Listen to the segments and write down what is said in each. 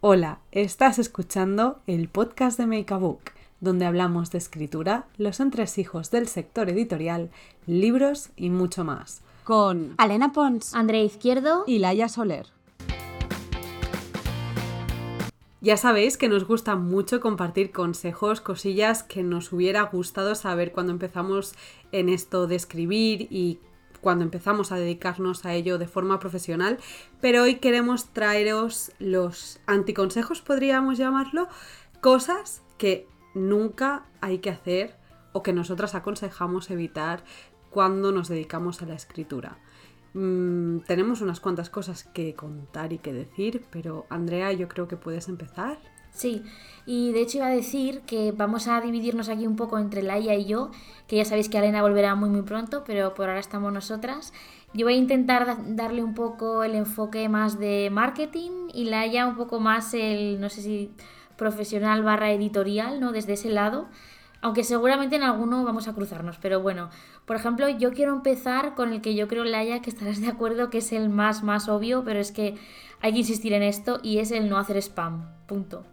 Hola, estás escuchando el podcast de Make a Book, donde hablamos de escritura, los entresijos del sector editorial, libros y mucho más. Con Alena Pons, André Izquierdo y Laia Soler. Ya sabéis que nos gusta mucho compartir consejos, cosillas que nos hubiera gustado saber cuando empezamos en esto de escribir y cuando empezamos a dedicarnos a ello de forma profesional, pero hoy queremos traeros los anticonsejos, podríamos llamarlo, cosas que nunca hay que hacer o que nosotras aconsejamos evitar cuando nos dedicamos a la escritura. Mm, tenemos unas cuantas cosas que contar y que decir, pero Andrea, yo creo que puedes empezar. Sí, y de hecho iba a decir que vamos a dividirnos aquí un poco entre Laia y yo, que ya sabéis que Alena volverá muy muy pronto, pero por ahora estamos nosotras. Yo voy a intentar darle un poco el enfoque más de marketing y Laia un poco más el, no sé si profesional barra editorial, ¿no? Desde ese lado. Aunque seguramente en alguno vamos a cruzarnos, pero bueno, por ejemplo, yo quiero empezar con el que yo creo, Laia, que estarás de acuerdo que es el más, más obvio, pero es que hay que insistir en esto y es el no hacer spam. Punto.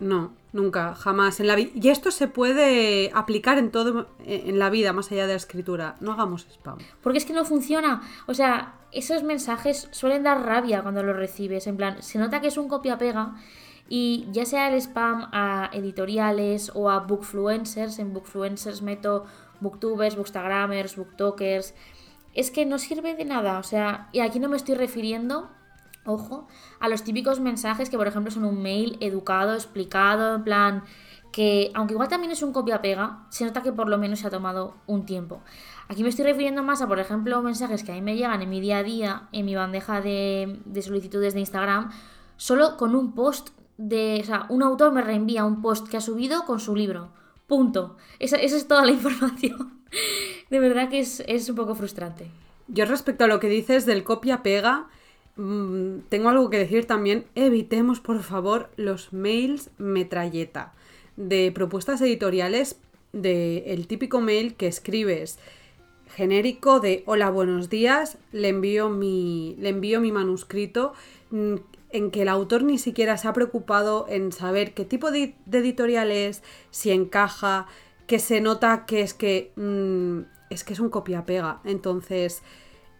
No, nunca, jamás en la. Y esto se puede aplicar en todo en la vida, más allá de la escritura. No hagamos spam. Porque es que no funciona. O sea, esos mensajes suelen dar rabia cuando los recibes. En plan, se nota que es un copia-pega. Y ya sea el spam a editoriales o a bookfluencers, en bookfluencers meto booktubers, bookstagrammers, booktokers, es que no sirve de nada. O sea, y aquí no me estoy refiriendo ojo, a los típicos mensajes que, por ejemplo, son un mail educado, explicado, en plan, que aunque igual también es un copia-pega, se nota que por lo menos se ha tomado un tiempo. Aquí me estoy refiriendo más a, por ejemplo, mensajes que a mí me llegan en mi día a día, en mi bandeja de, solicitudes de Instagram, solo con un post de, o sea, un autor me reenvía un post que ha subido con su libro. Punto. Esa, es toda la información. De verdad que es, es un poco frustrante. Yo respecto a lo que dices del copia-pega, Mm, tengo algo que decir también. Evitemos, por favor, los mails metralleta de propuestas editoriales de el típico mail que escribes genérico de hola buenos días le envío mi le envío mi manuscrito mm, en que el autor ni siquiera se ha preocupado en saber qué tipo de, editorial es si encaja que se nota que es que mm, es que es un copia pega entonces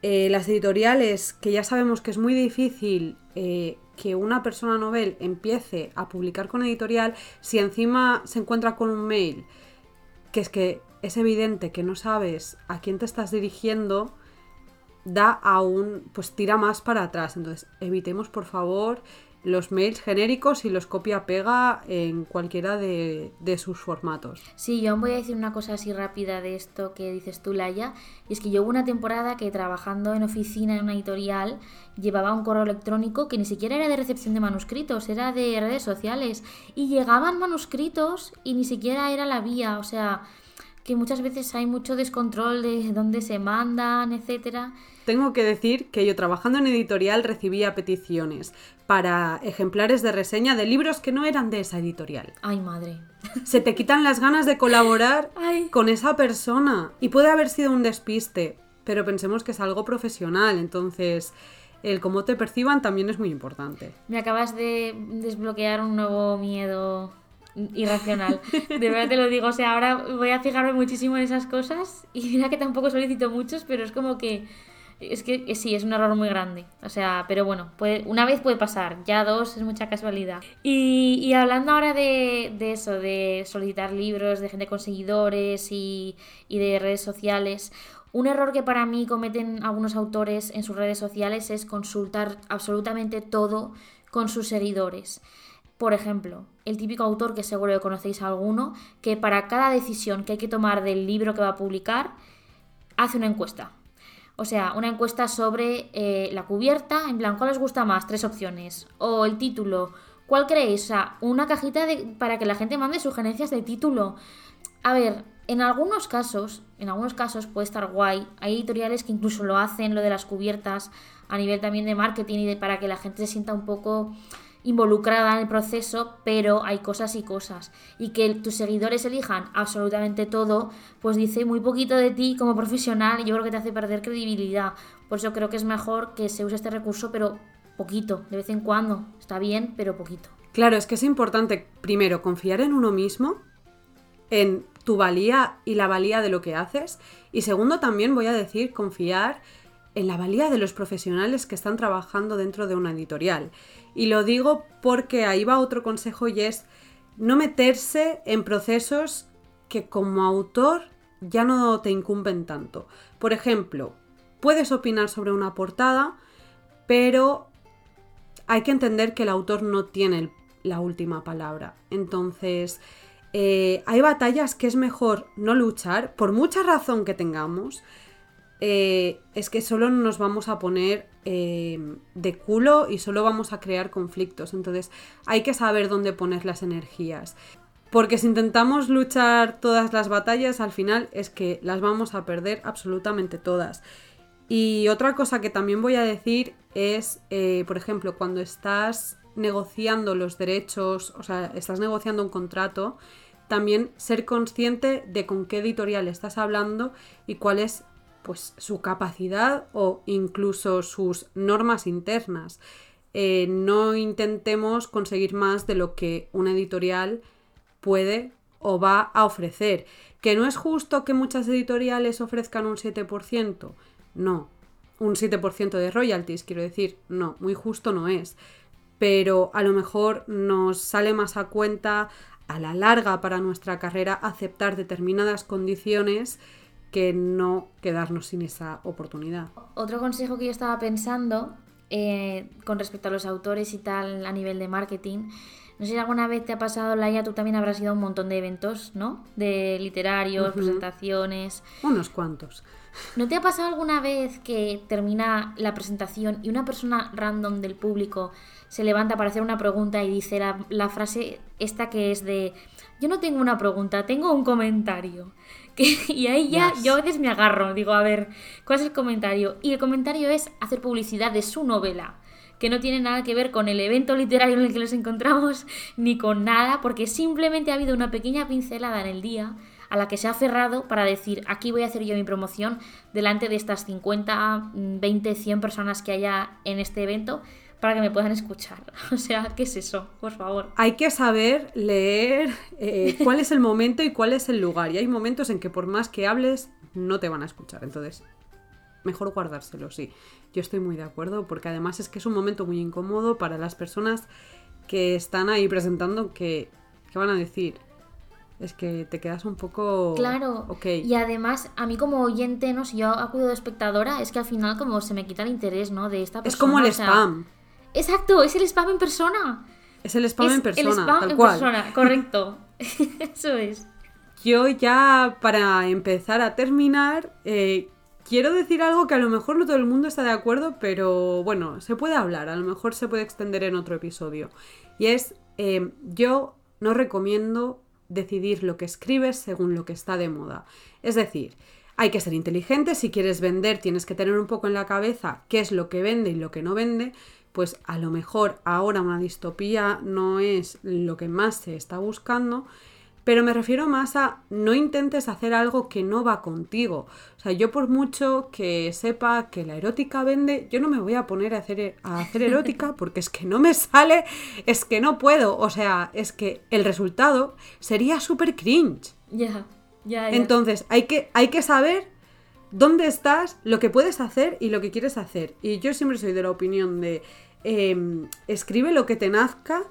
eh, las editoriales, que ya sabemos que es muy difícil eh, que una persona novel empiece a publicar con editorial, si encima se encuentra con un mail, que es que es evidente que no sabes a quién te estás dirigiendo, da aún, pues tira más para atrás. Entonces, evitemos por favor los mails genéricos y los copia-pega en cualquiera de, sus formatos. Sí, yo voy a decir una cosa así rápida de esto que dices tú, Laia, y es que yo hubo una temporada que trabajando en oficina en una editorial llevaba un correo electrónico que ni siquiera era de recepción de manuscritos, era de redes sociales, y llegaban manuscritos y ni siquiera era la vía, o sea que muchas veces hay mucho descontrol de dónde se mandan, etcétera. Tengo que decir que yo trabajando en editorial recibía peticiones para ejemplares de reseña de libros que no eran de esa editorial. Ay, madre. Se te quitan las ganas de colaborar con esa persona y puede haber sido un despiste, pero pensemos que es algo profesional, entonces el cómo te perciban también es muy importante. Me acabas de desbloquear un nuevo miedo irracional. De verdad te lo digo, o sea, ahora voy a fijarme muchísimo en esas cosas y mira que tampoco solicito muchos, pero es como que es que sí, es un error muy grande. O sea, pero bueno, puede, una vez puede pasar, ya dos es mucha casualidad. Y, hablando ahora de, eso, de solicitar libros, de gente con seguidores y, y de redes sociales, un error que para mí cometen algunos autores en sus redes sociales es consultar absolutamente todo con sus seguidores. Por ejemplo, el típico autor que seguro que conocéis alguno, que para cada decisión que hay que tomar del libro que va a publicar, hace una encuesta. O sea, una encuesta sobre eh, la cubierta, en plan, ¿cuál os gusta más? Tres opciones. O el título, ¿cuál creéis? O sea, una cajita para que la gente mande sugerencias de título. A ver, en algunos casos, en algunos casos puede estar guay. Hay editoriales que incluso lo hacen, lo de las cubiertas, a nivel también de marketing y de, para que la gente se sienta un poco involucrada en el proceso, pero hay cosas y cosas. Y que tus seguidores elijan absolutamente todo, pues dice muy poquito de ti como profesional y yo creo que te hace perder credibilidad. Por eso creo que es mejor que se use este recurso, pero poquito, de vez en cuando. Está bien, pero poquito. Claro, es que es importante, primero, confiar en uno mismo, en tu valía y la valía de lo que haces. Y segundo, también voy a decir, confiar en la valía de los profesionales que están trabajando dentro de una editorial. Y lo digo porque ahí va otro consejo y es no meterse en procesos que como autor ya no te incumben tanto. Por ejemplo, puedes opinar sobre una portada, pero hay que entender que el autor no tiene la última palabra. Entonces, eh, hay batallas que es mejor no luchar, por mucha razón que tengamos, eh, es que solo nos vamos a poner eh, de culo y solo vamos a crear conflictos. Entonces hay que saber dónde poner las energías. Porque si intentamos luchar todas las batallas, al final es que las vamos a perder absolutamente todas. Y otra cosa que también voy a decir es, eh, por ejemplo, cuando estás negociando los derechos, o sea, estás negociando un contrato, también ser consciente de con qué editorial estás hablando y cuál es pues su capacidad o incluso sus normas internas. Eh, no intentemos conseguir más de lo que una editorial puede o va a ofrecer. ¿Que no es justo que muchas editoriales ofrezcan un 7%? No. Un 7% de royalties, quiero decir, no, muy justo no es. Pero a lo mejor nos sale más a cuenta a la larga para nuestra carrera aceptar determinadas condiciones que no quedarnos sin esa oportunidad. Otro consejo que yo estaba pensando eh, con respecto a los autores y tal a nivel de marketing, no sé si alguna vez te ha pasado, Laia, tú también habrás ido a un montón de eventos, ¿no? De literarios, presentaciones. Unos cuantos. ¿No te ha pasado alguna vez que termina la presentación y una persona random del público se levanta para hacer una pregunta y dice la, la frase esta que es de, yo no tengo una pregunta, tengo un comentario? y ahí ya yo a veces me agarro, digo, a ver, ¿cuál es el comentario? Y el comentario es hacer publicidad de su novela, que no tiene nada que ver con el evento literario en el que nos encontramos, ni con nada, porque simplemente ha habido una pequeña pincelada en el día a la que se ha cerrado para decir, aquí voy a hacer yo mi promoción delante de estas 50, 20, 100 personas que haya en este evento para que me puedan escuchar. O sea, ¿qué es eso? Por favor. Hay que saber leer eh, cuál es el momento y cuál es el lugar. Y hay momentos en que por más que hables, no te van a escuchar. Entonces, mejor guardárselo, sí. Yo estoy muy de acuerdo porque además es que es un momento muy incómodo para las personas que están ahí presentando que, que van a decir, es que te quedas un poco. Claro. Okay. Y además, a mí como oyente, ¿no? Si yo acudo de espectadora, es que al final como se me quita el interés, ¿no? De esta persona. Es como el spam. Exacto, es el spam en persona. Es el spam en persona. El spam en persona, correcto. Eso es. Yo ya para empezar a terminar, eh, quiero decir algo que a lo mejor no todo el mundo está de acuerdo, pero bueno, se puede hablar, a lo mejor se puede extender en otro episodio. Y es, eh, yo no recomiendo decidir lo que escribes según lo que está de moda. Es decir, hay que ser inteligente, si quieres vender tienes que tener un poco en la cabeza qué es lo que vende y lo que no vende, pues a lo mejor ahora una distopía no es lo que más se está buscando, pero me refiero más a no intentes hacer algo que no va contigo. O sea, yo por mucho que sepa que la erótica vende, yo no me voy a poner a hacer, a hacer erótica porque es que no me sale, es que no puedo. O sea, es que el resultado sería súper cringe. Ya, ya. Entonces, hay que, hay que saber dónde estás, lo que puedes hacer y lo que quieres hacer. Y yo siempre soy de la opinión de em, escribe lo que te nazca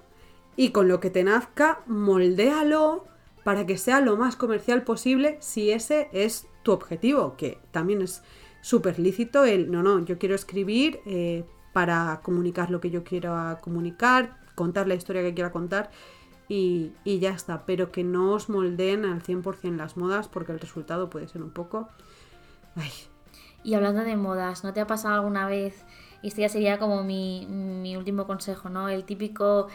y con lo que te nazca, moldéalo para que sea lo más comercial posible si ese es tu objetivo, que también es súper lícito el, no, no, yo quiero escribir eh, para comunicar lo que yo quiero comunicar, contar la historia que quiera contar y, y ya está, pero que no os moldeen al 100% las modas porque el resultado puede ser un poco y hablando de modas, ¿no te ha pasado alguna vez? Y este ya sería como mi, mi último consejo, ¿no? El típico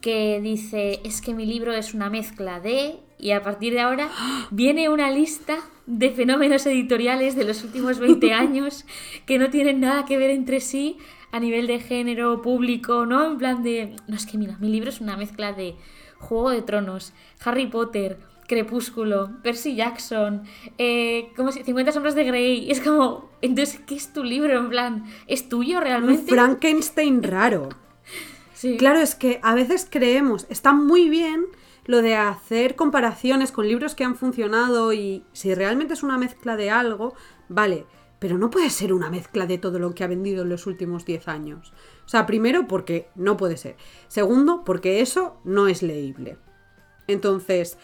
que dice, es que mi libro es una mezcla de... Y a partir de ahora viene una lista de fenómenos editoriales de los últimos 20 años que no tienen nada que ver entre sí a nivel de género, público, ¿no? En plan de... No, es que mira, mi libro es una mezcla de Juego de Tronos, Harry Potter, Crepúsculo, Percy Jackson, eh, como si 50 sombras de Grey. Es como, entonces, ¿qué es tu libro? En plan, ¿es tuyo realmente? Un Frankenstein raro. Sí. Claro, es que a veces creemos, está muy bien lo de hacer comparaciones con libros que han funcionado y si realmente es una mezcla de algo, vale, pero no puede ser una mezcla de todo lo que ha vendido en los últimos 10 años. O sea, primero porque no puede ser. Segundo, porque eso no es leíble. Entonces,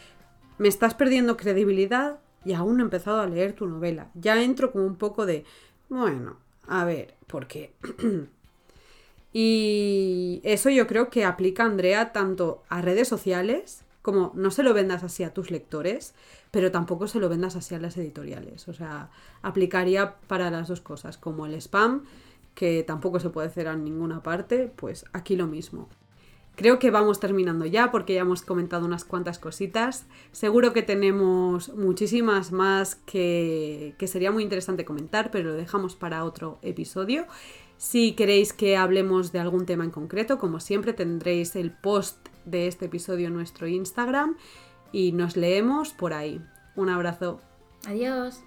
me estás perdiendo credibilidad y aún no he empezado a leer tu novela. Ya entro como un poco de, bueno, a ver, ¿por qué? y eso yo creo que aplica Andrea tanto a redes sociales como no se lo vendas así a tus lectores, pero tampoco se lo vendas así a las editoriales. O sea, aplicaría para las dos cosas, como el spam, que tampoco se puede hacer en ninguna parte, pues aquí lo mismo. Creo que vamos terminando ya porque ya hemos comentado unas cuantas cositas. Seguro que tenemos muchísimas más que, que sería muy interesante comentar, pero lo dejamos para otro episodio. Si queréis que hablemos de algún tema en concreto, como siempre tendréis el post de este episodio en nuestro Instagram y nos leemos por ahí. Un abrazo. Adiós.